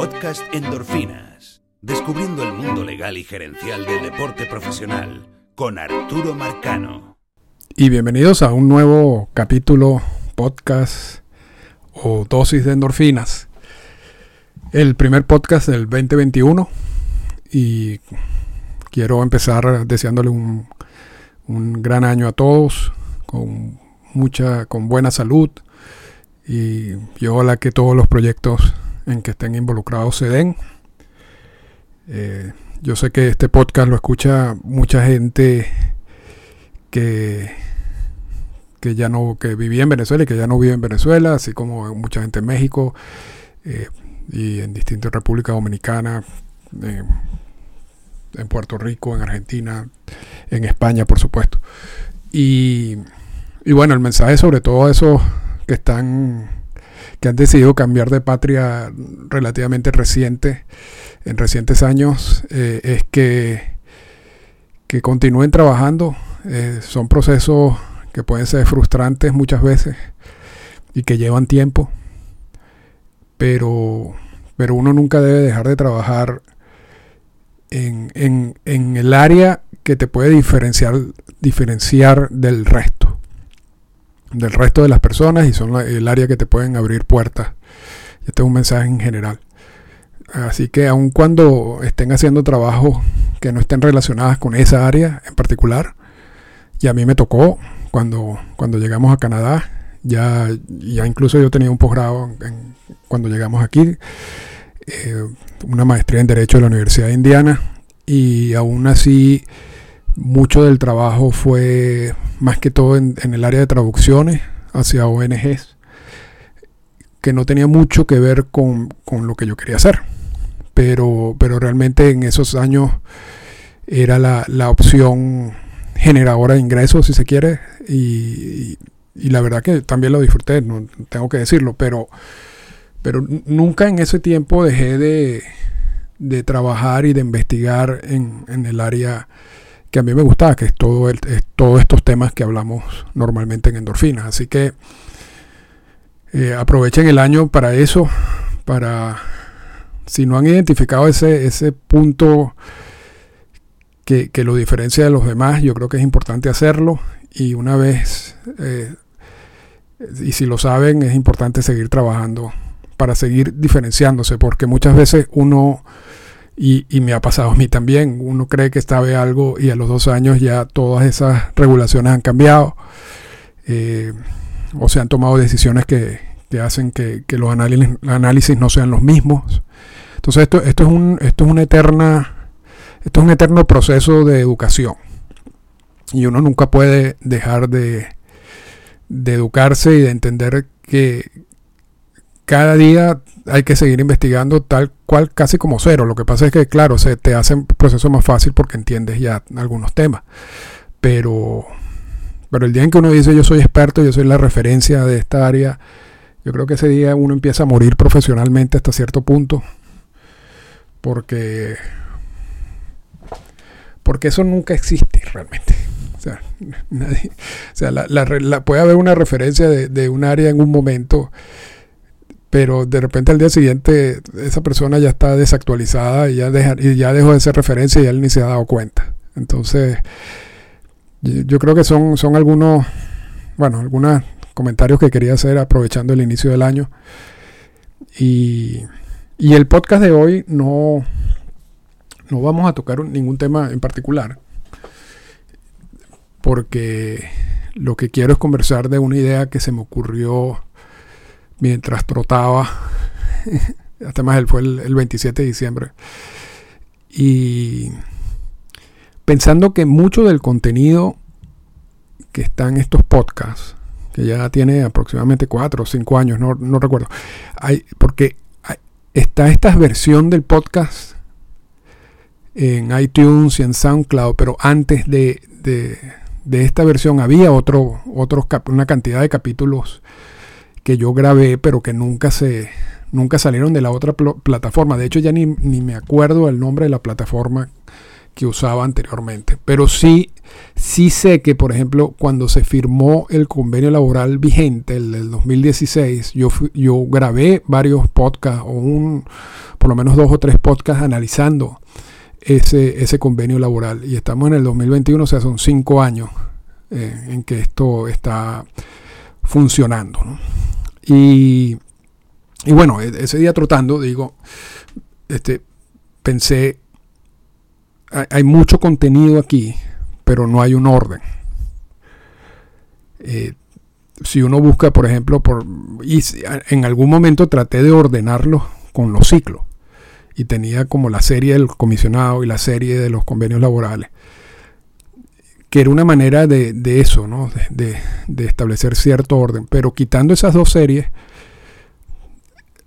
Podcast Endorfinas. Descubriendo el mundo legal y gerencial del deporte profesional con Arturo Marcano. Y bienvenidos a un nuevo capítulo podcast o dosis de endorfinas. El primer podcast del 2021 y quiero empezar deseándole un, un gran año a todos con mucha con buena salud y, y ojalá que todos los proyectos en que estén involucrados se den. Eh, yo sé que este podcast lo escucha mucha gente que, que ya no, que vivía en Venezuela y que ya no vive en Venezuela, así como mucha gente en México eh, y en distintas repúblicas dominicanas, eh, en Puerto Rico, en Argentina, en España, por supuesto. Y, y bueno, el mensaje sobre todo a esos que están que han decidido cambiar de patria relativamente reciente, en recientes años, eh, es que, que continúen trabajando. Eh, son procesos que pueden ser frustrantes muchas veces y que llevan tiempo, pero, pero uno nunca debe dejar de trabajar en, en, en el área que te puede diferenciar, diferenciar del resto del resto de las personas y son el área que te pueden abrir puertas. Este es un mensaje en general. Así que aun cuando estén haciendo trabajos que no estén relacionadas con esa área en particular, y a mí me tocó cuando, cuando llegamos a Canadá, ya, ya incluso yo tenía un posgrado cuando llegamos aquí, eh, una maestría en Derecho de la Universidad de Indiana, y aún así mucho del trabajo fue más que todo en, el área de traducciones hacia ONGs, que no tenía mucho que ver con, lo que yo quería hacer. Pero, pero realmente en esos años era la, opción generadora de ingresos, si se quiere, y, la verdad que también lo disfruté, no tengo que decirlo, pero, pero nunca en ese tiempo dejé de, de trabajar y de investigar en, en el área que a mí me gustaba, que es todo el, todos estos temas que hablamos normalmente en endorfinas. Así que eh, aprovechen el año para eso, para si no han identificado ese, ese punto que, lo diferencia de los demás, yo creo que es importante hacerlo. Y una vez, eh, y si lo saben, es importante seguir trabajando para seguir diferenciándose, porque muchas veces uno y, me ha pasado a mí también. Uno cree que sabe algo y a los dos años ya todas esas regulaciones han cambiado. Eh, o se han tomado decisiones que, hacen que, los análisis, no sean los mismos. Entonces esto, esto, es un, esto es una eterna, esto es un eterno proceso de educación. Y uno nunca puede dejar de, de educarse y de entender que, cada día hay que seguir investigando tal cual casi como cero. Lo que pasa es que, claro, se te hace un proceso más fácil porque entiendes ya algunos temas. Pero, pero el día en que uno dice yo soy experto, yo soy la referencia de esta área, yo creo que ese día uno empieza a morir profesionalmente hasta cierto punto. Porque, porque eso nunca existe realmente. O sea, puede haber una referencia de, de un área en un momento pero de repente al día siguiente esa persona ya está desactualizada y ya, y ya dejó de ser referencia y él ni se ha dado cuenta. Entonces, yo creo que son, son algunos, bueno, algunos comentarios que quería hacer aprovechando el inicio del año. Y, y el podcast de hoy no, no vamos a tocar ningún tema en particular, porque lo que quiero es conversar de una idea que se me ocurrió mientras trotaba. Hasta más él fue el, 27 de diciembre. Y pensando que mucho del contenido que está en estos podcasts, que ya tiene aproximadamente 4 o 5 años, no, recuerdo, hay, porque está esta versión del podcast en iTunes y en SoundCloud, pero antes de, de, esta versión había otro, otros, una cantidad de capítulos que yo grabé, pero que nunca se nunca salieron de la otra plataforma. De hecho, ya ni, me acuerdo el nombre de la plataforma que usaba anteriormente. Pero sí, sí sé que, por ejemplo, cuando se firmó el convenio laboral vigente, el del 2016, yo, yo grabé varios podcasts, o un, por lo menos dos o tres podcasts analizando ese, ese convenio laboral. Y estamos en el 2021, o sea, son cinco años eh, en que esto está funcionando. Y, y bueno, e, ese día trotando, digo, este, pensé, hay mucho contenido aquí, pero no hay un orden. Eh, si uno busca, por ejemplo, por, y en algún momento traté de ordenarlo con los ciclos. Y tenía como la serie del comisionado y la serie de los convenios laborales. Que era una manera de, eso, ¿no? De, establecer cierto orden. Pero quitando esas dos series,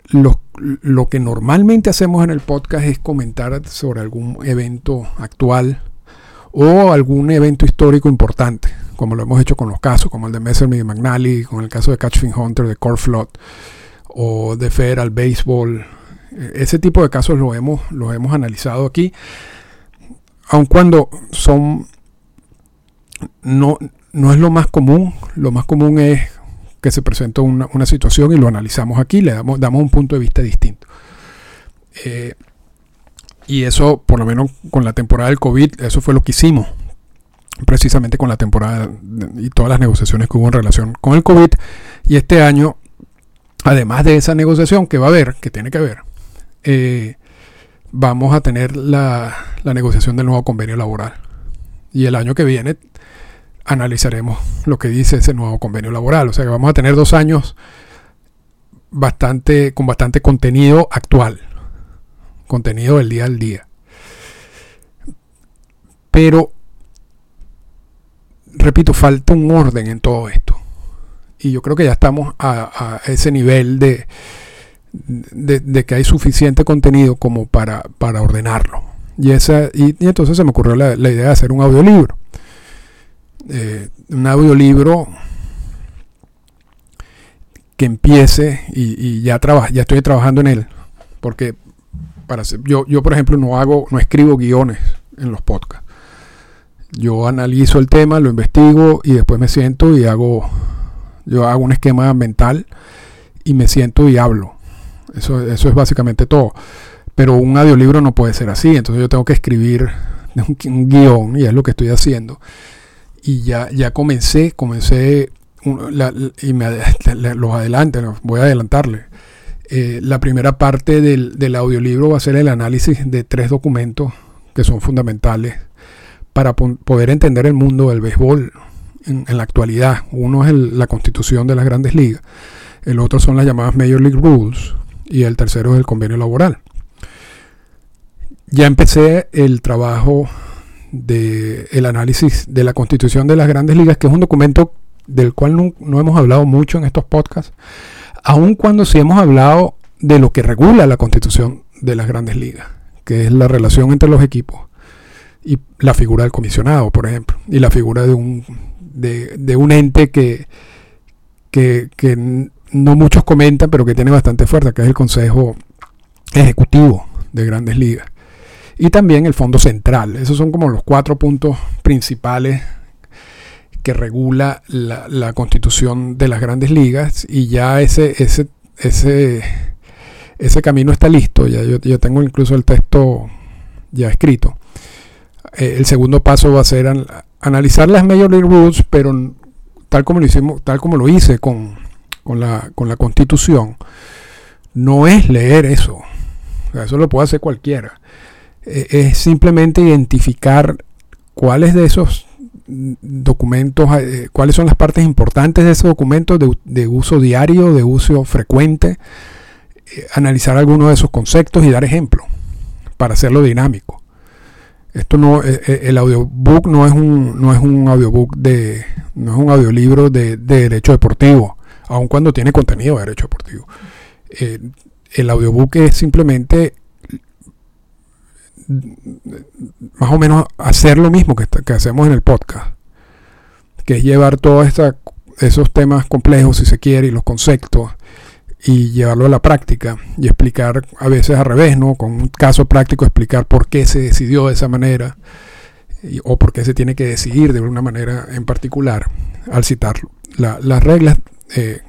los lo que normalmente hacemos en el podcast es comentar sobre algún evento actual o algún evento histórico importante, como lo hemos hecho con los casos, como el de Messerschmitt y McNally, con el caso de Catching Hunter, de Core Flood, o de Federal Baseball. Ese tipo de casos lo hemos, los hemos analizado aquí, aun cuando son no, no es lo más común, lo más común es que se presenta una, situación y lo analizamos aquí, le damos, damos un punto de vista distinto. Eh, y eso, por lo menos con la temporada del COVID, eso fue lo que hicimos, precisamente con la temporada y todas las negociaciones que hubo en relación con el COVID. Y este año, además de esa negociación que va a haber, que tiene que haber, eh, vamos a tener la, la negociación del nuevo convenio laboral. Y el año que viene analizaremos lo que dice ese nuevo convenio laboral. O sea que vamos a tener dos años bastante, con bastante contenido actual, contenido del día al día. Pero, repito, falta un orden en todo esto. Y yo creo que ya estamos a, ese nivel de, de, que hay suficiente contenido como para, para ordenarlo. Y, esa, y, entonces se me ocurrió la idea de hacer un audiolibro eh, un audiolibro que empiece y, ya, ya estoy trabajando en él. Porque para yo, yo, por ejemplo, no hago, no escribo guiones en los podcasts. Yo analizo el tema, lo investigo y después me siento y hago, yo hago un esquema mental y me siento y hablo. Eso, eso es básicamente todo. Pero un audiolibro no puede ser así. Entonces yo tengo que escribir un, un guion y es lo que estoy haciendo y ya, ya comencé, comencé y me, los adelante, voy a adelantarle. Eh, la primera parte del, audiolibro va a ser el análisis de tres documentos que son fundamentales para poder entender el mundo del béisbol en, la actualidad. Uno es la constitución de las grandes ligas, el otro son las llamadas Major League Rules y el tercero es el convenio laboral. Ya empecé el trabajo del el análisis de la constitución de las grandes ligas, que es un documento del cual no, hemos hablado mucho en estos podcasts, aun cuando sí hemos hablado de lo que regula la constitución de las grandes ligas, que es la relación entre los equipos y la figura del comisionado, por ejemplo, y la figura de un, de, un ente que, que, que no muchos comentan, pero que tiene bastante fuerza, que es el Consejo Ejecutivo de Grandes Ligas y también el Fondo Central. Esos son como los cuatro puntos principales que regula la, constitución de las grandes ligas y ya ese, ese, ese, ese camino está listo. Ya yo, tengo incluso el texto ya escrito. Eh, el segundo paso va a ser analizar las Major League Rules, pero tal como lo hicimos, tal como lo hice con, con, la, con la constitución, no es leer eso. eso lo puede hacer cualquiera. Eh, es simplemente identificar cuáles de esos documentos, eh, cuáles son las partes importantes de esos documentos de, uso diario, de uso frecuente, eh, analizar algunos de esos conceptos y dar ejemplos para hacerlo dinámico. Esto no, el audiobook no es un, no es un audiobook de, no es un audiolibro de, de derecho deportivo, aun cuando tiene contenido de derecho deportivo. el audiobook es simplemente más o menos hacer lo mismo que, que hacemos en el podcast, que es llevar todos esos temas complejos, si se quiere, y los conceptos, y llevarlo a la práctica y explicar a veces al revés, ¿no? Con un caso práctico explicar por qué se decidió de esa manera o por qué se tiene que decidir de una manera en particular al citar las reglas eh,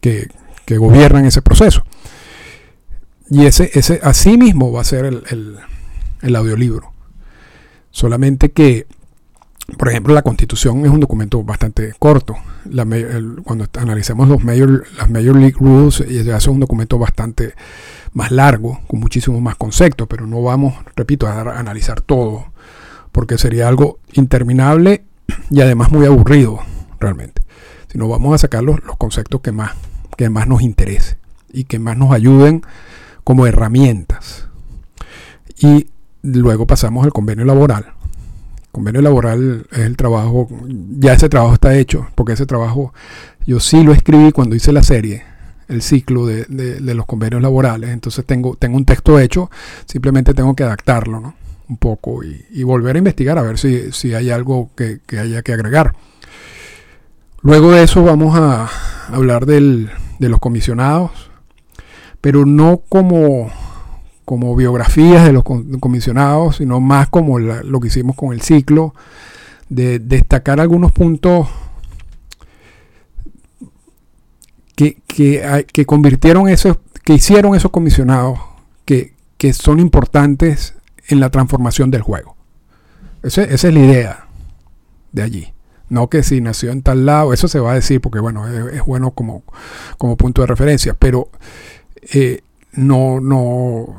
que, gobiernan ese proceso. Y ese, ese así mismo va a ser el audiolibro. Solamente que por ejemplo, la constitución es un documento bastante corto. cuando analizamos los major, las Major League Rules, ya es un documento bastante más largo, con muchísimos más conceptos, pero no vamos, repito, a, analizar todo, porque sería algo interminable y además muy aburrido, realmente. Sino vamos a sacar los, conceptos que más, que más nos interesen y que más nos ayuden como herramientas. Y luego pasamos al convenio laboral convenio laboral es el trabajo, ya ese trabajo está hecho, porque ese trabajo yo sí lo escribí cuando hice la serie, el ciclo de, los convenios laborales, entonces tengo, tengo un texto hecho, simplemente tengo que adaptarlo ¿no? un poco y, volver a investigar a ver si, si hay algo que, que, haya que agregar. Luego de eso vamos a hablar del, de los comisionados, pero no como como biografías de los comisionados, sino más como lo que hicimos con el ciclo, de destacar algunos puntos que, que, convirtieron esos, que hicieron esos comisionados, que, son importantes en la transformación del juego. esa es la idea de allí. No que si nació en tal lado, eso se va a decir porque bueno, es, bueno como, como punto de referencia, pero eh, no, no,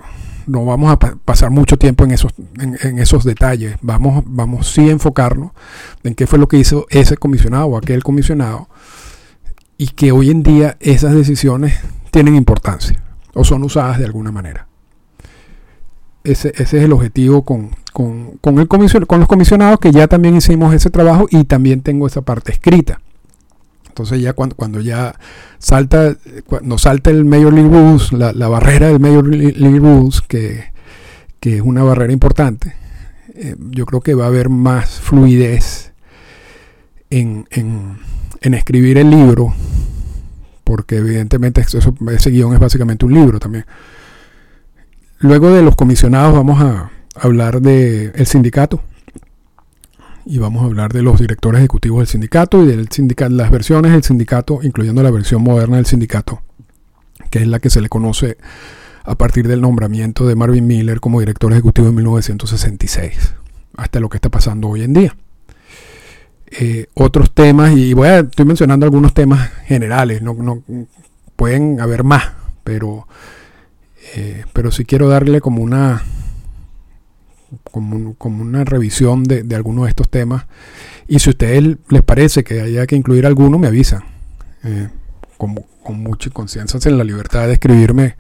no vamos a pasar mucho tiempo en esos, en, esos detalles. Vamos, vamos sí a enfocarnos en qué fue lo que hizo ese comisionado o aquel comisionado y que hoy en día esas decisiones tienen importancia o son usadas de alguna manera. Ese, ese es el objetivo con, con, con, el con los comisionados que ya también hicimos ese trabajo y también tengo esa parte escrita. Entonces ya cuando, cuando ya salta, cuando salta el Major League Rules, la, barrera del Major League Rules, que, es una barrera importante, eh, yo creo que va a haber más fluidez en, escribir el libro, porque evidentemente ese guion es básicamente un libro también. Luego de los comisionados vamos a hablar del el sindicato y vamos a hablar de los directores ejecutivos del sindicato y del sindicato, las versiones del sindicato, incluyendo la versión moderna del sindicato, que es la que se le conoce a partir del nombramiento de Marvin Miller como director ejecutivo en 1966, hasta lo que está pasando hoy en día. Eh, otros temas, y voy a, estoy mencionando algunos temas generales, no, no pueden haber más, pero, eh, pero sí quiero darle como una como, una revisión de, algunos de estos temas. Y si a ustedes les parece que haya que incluir alguno, me avisan. Eh, con, con, mucha conciencia en la libertad de escribirme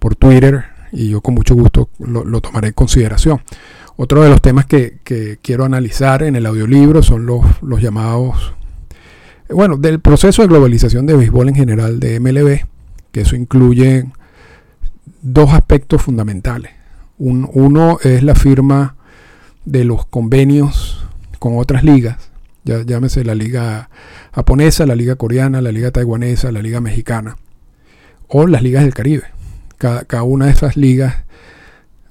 por Twitter y yo con mucho gusto lo, tomaré en consideración. Otro de los temas que, que, quiero analizar en el audiolibro son los, los llamados, bueno, del proceso de globalización de béisbol en general de MLB, que eso incluye dos aspectos fundamentales uno es la firma de los convenios con otras ligas, ya, llámese la liga japonesa, la liga coreana, la liga taiwanesa, la liga mexicana, o las ligas del Caribe. Cada, una de esas ligas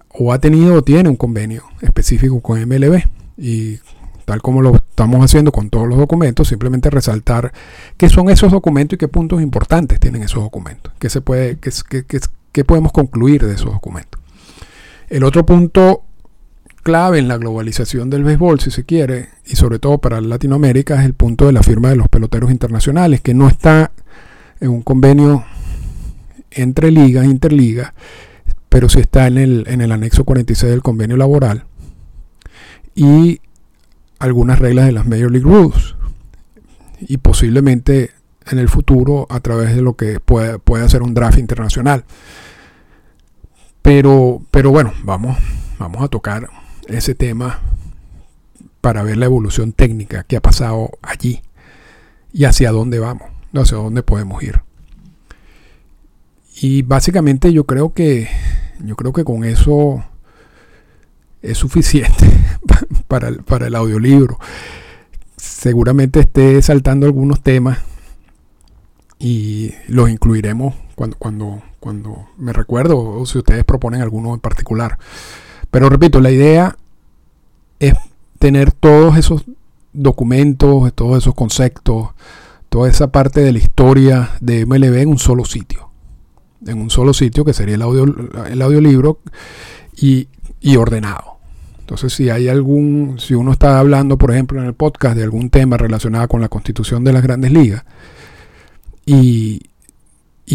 o ha tenido o tiene un convenio específico con MLB. Y tal como lo estamos haciendo con todos los documentos, simplemente resaltar qué son esos documentos y qué puntos importantes tienen esos documentos, qué, se puede, qué podemos concluir de esos documentos. El otro punto clave en la globalización del béisbol, si se quiere, y sobre todo para Latinoamérica, es el punto de la firma de los peloteros internacionales, que no está en un convenio entre ligas, interligas, pero sí está en el, en el anexo 46 del convenio laboral y algunas reglas de las Major League Rules y posiblemente en el futuro a través de lo que pueda, pueda ser un draft internacional. Pero, pero bueno, vamos, vamos a tocar ese tema para ver la evolución técnica que ha pasado allí y hacia dónde vamos, hacia dónde podemos ir. Y básicamente yo creo que yo creo que con eso es suficiente para el, para el audiolibro. Seguramente esté saltando algunos temas y los incluiremos cuando, cuando, cuando me recuerdo o si ustedes proponen alguno en particular. Pero repito, la idea es tener todos esos documentos, todos esos conceptos, toda esa parte de la historia de MLB en un solo sitio. En un solo sitio que sería el, audio, el audiolibro y, y ordenado. Entonces, si hay algún, si uno está hablando, por ejemplo, en el podcast de algún tema relacionado con la constitución de las grandes ligas y,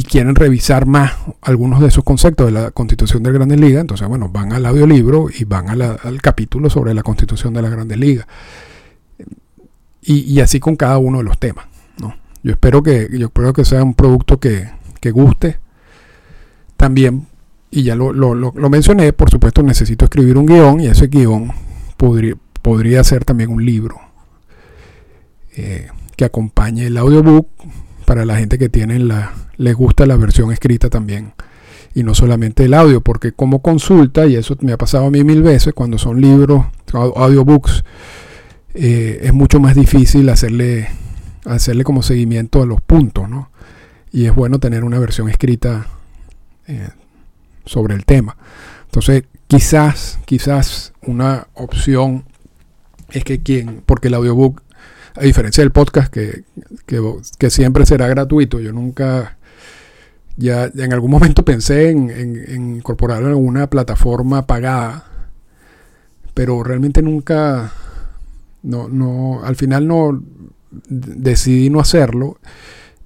quieren revisar más algunos de esos conceptos de la constitución de las grandes ligas, entonces, bueno, van al audiolibro y van al capítulo sobre la constitución de las grandes ligas. Y, y, así con cada uno de los temas. ¿no? Yo, espero que, yo espero que sea un producto que, que guste. También y ya lo, lo, lo, mencioné, por supuesto necesito escribir un guion y ese guion podría, podría ser también un libro eh, que acompañe el audiobook para la gente que tiene la, les gusta la versión escrita también y no solamente el audio, porque como consulta, y eso me ha pasado a mí mil veces, cuando son libros, audiobooks, eh, es mucho más difícil hacerle, hacerle como seguimiento a los puntos, ¿no? Y es bueno tener una versión escrita eh, sobre el tema. Entonces, quizás, quizás una opción es que quien, porque el audiobook, a diferencia del podcast, que, que, siempre será gratuito, yo nunca, ya en algún momento pensé en, en, incorporar alguna plataforma pagada, pero realmente nunca, no, no, al final no decidí no hacerlo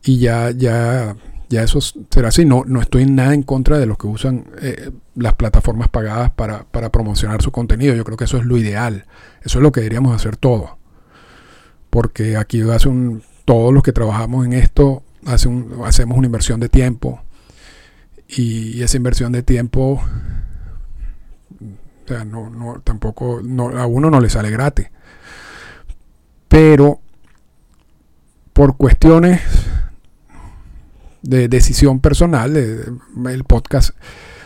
y ya, ya ya eso será así. No, no estoy nada en contra de los que usan eh, las plataformas pagadas para, promocionar su contenido. Yo creo que eso es lo ideal. Eso es lo que deberíamos hacer todos. Porque aquí hace un, todos los que trabajamos en esto hace hacemos una inversión de tiempo. Y, esa inversión de tiempo, o sea, no, no, tampoco, a uno no le sale gratis. Pero por cuestiones de decisión personal. el podcast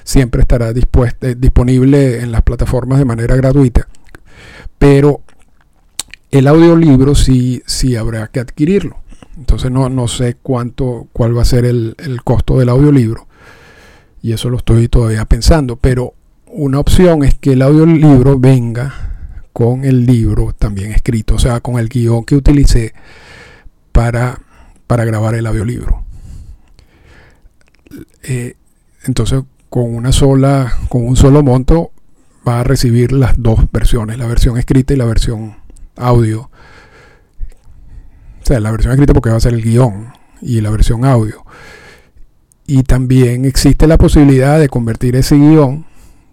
siempre estará dispuesto, disponible en las plataformas de manera gratuita. Pero el audiolibro sí, sí habrá que adquirirlo. Entonces no, no sé cuánto, cuál va a ser el, el costo del audiolibro. Y eso lo estoy todavía pensando. Pero una opción es que el audiolibro venga con el libro también escrito, o sea, con el guion que utilicé para, para grabar el audiolibro. Eh, entonces con una sola, con un solo monto va a recibir las dos versiones, la versión escrita y la versión audio. O sea, la versión escrita porque va a ser el guion y la versión audio. Y también existe la posibilidad de convertir ese guion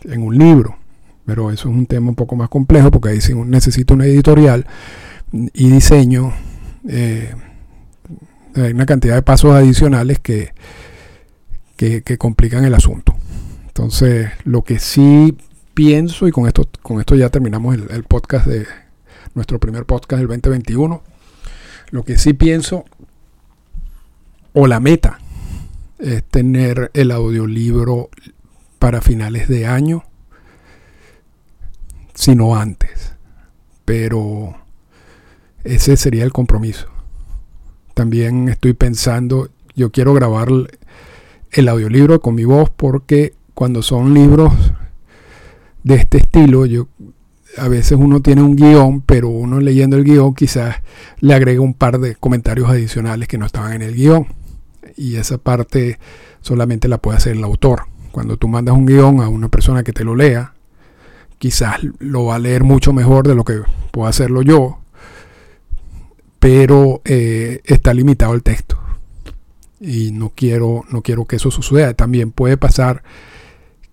en un libro. Pero eso es un tema un poco más complejo porque ahí sí necesita una editorial y diseño. Eh, hay una cantidad de pasos adicionales que, que, complican el asunto. Entonces, lo que sí pienso, y con esto, con esto ya terminamos el, podcast de nuestro primer podcast del 2021, lo que sí pienso, o la meta, es tener el audiolibro para finales de año, sino antes. Pero ese sería el compromiso. También estoy pensando, yo quiero grabar el audiolibro con mi voz porque cuando son libros de este estilo, yo a veces uno tiene un guion, pero uno leyendo el guion quizás le agrega un par de comentarios adicionales que no estaban en el guion. Y esa parte solamente la puede hacer el autor. Cuando tú mandas un guion a una persona que te lo lea, quizás lo va a leer mucho mejor de lo que puedo hacerlo yo, pero eh, está limitado el texto y no quiero, no quiero que eso suceda. También puede pasar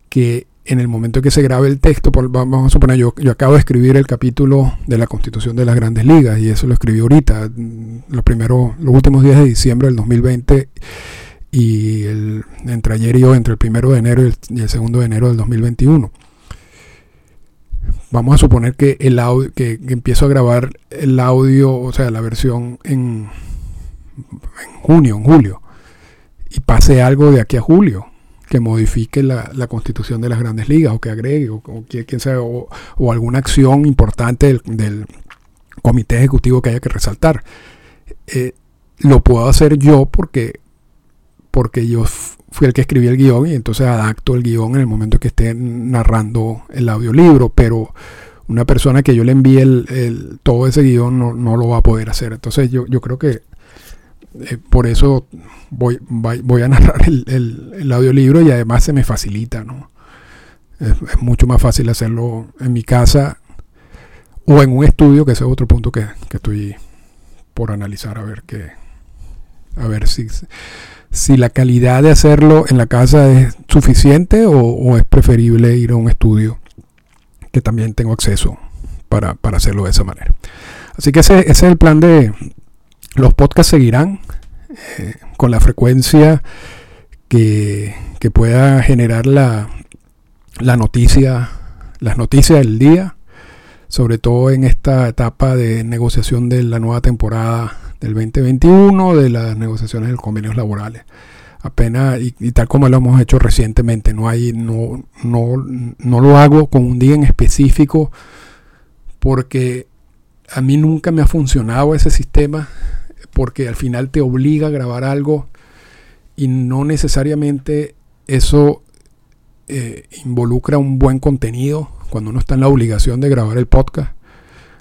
que en el momento que se grabe el texto, vamos a suponer, yo, yo acabo de escribir el capítulo de la Constitución de las Grandes Ligas y eso lo escribí ahorita, los primeros, los últimos días de diciembre del 2020 y entre ayer y hoy, entre el primero de enero y el, segundo de enero del 2021. Vamos a suponer que el audio, que, empiezo a grabar el audio, o sea, la versión en, en junio, en julio y pase algo de aquí a julio que modifique la, constitución de las grandes ligas o que agregue o, quien sea, o, alguna acción importante del, comité ejecutivo que haya que resaltar. Eh, lo puedo hacer yo porque porque yo fui el que escribí el guion y entonces adapto el guion en el momento que esté narrando el audiolibro, pero una persona que yo le envíe el, todo ese guion no, lo va a poder hacer. Entonces yo, yo creo que eh, por eso voy, voy a narrar el, el, audiolibro y además se me facilita, ¿no? Es, mucho más fácil hacerlo en mi casa o en un estudio, que ese es otro punto que, que estoy por analizar a ver qué, a ver si, si la calidad de hacerlo en la casa es suficiente o, es preferible ir a un estudio que también tengo acceso para, hacerlo de esa manera. Así que ese, es el plan de los podcasts seguirán eh, con la frecuencia que, pueda generar la, la noticia, las noticias del día, sobre todo en esta etapa de negociación de la nueva temporada del 2021 de las negociaciones de los convenios laborales. Apenas, y, tal como lo hemos hecho recientemente, no, hay, no, no, no lo hago con un día en específico porque a mí nunca me ha funcionado ese sistema porque al final te obliga a grabar algo y no necesariamente eso eh, involucra un buen contenido cuando uno está en la obligación de grabar el podcast.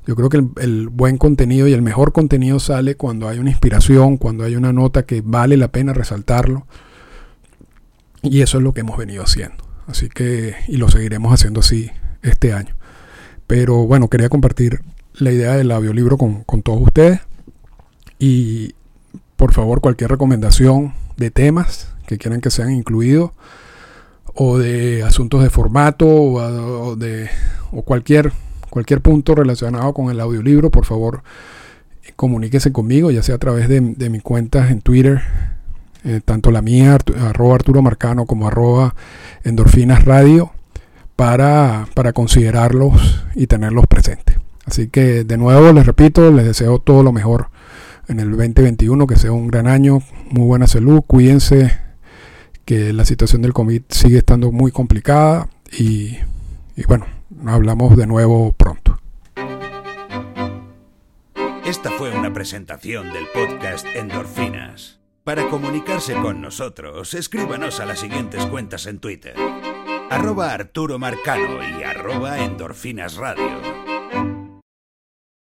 Yo creo que el, buen contenido y el mejor contenido sale cuando hay una inspiración, cuando hay una nota que vale la pena resaltarlo. Y eso es lo que hemos venido haciendo. Así que, y lo seguiremos haciendo así este año. Pero bueno, quería compartir la idea del audiolibro con, con todos ustedes. Y por favor, cualquier recomendación de temas que quieran que sean incluidos o de asuntos de formato o, de o cualquier cualquier punto relacionado con el audiolibro, por favor, comuníquese conmigo, ya sea a través de, mi cuenta en Twitter, eh, tanto la mía, arroba Arturo Marcano, como arroba Endorfinas Radio, para, para considerarlos y tenerlos presentes. Así que de nuevo les repito, les deseo todo lo mejor en el 2021, que sea un gran año, muy buena salud, cuídense, que la situación del COVID sigue estando muy complicada y, y bueno, hablamos de nuevo pronto. Esta fue una presentación del podcast Endorfinas. Para comunicarse con nosotros, escríbanos a las siguientes cuentas en Twitter. Arroba Arturo Marcano y arroba Endorfinas Radio.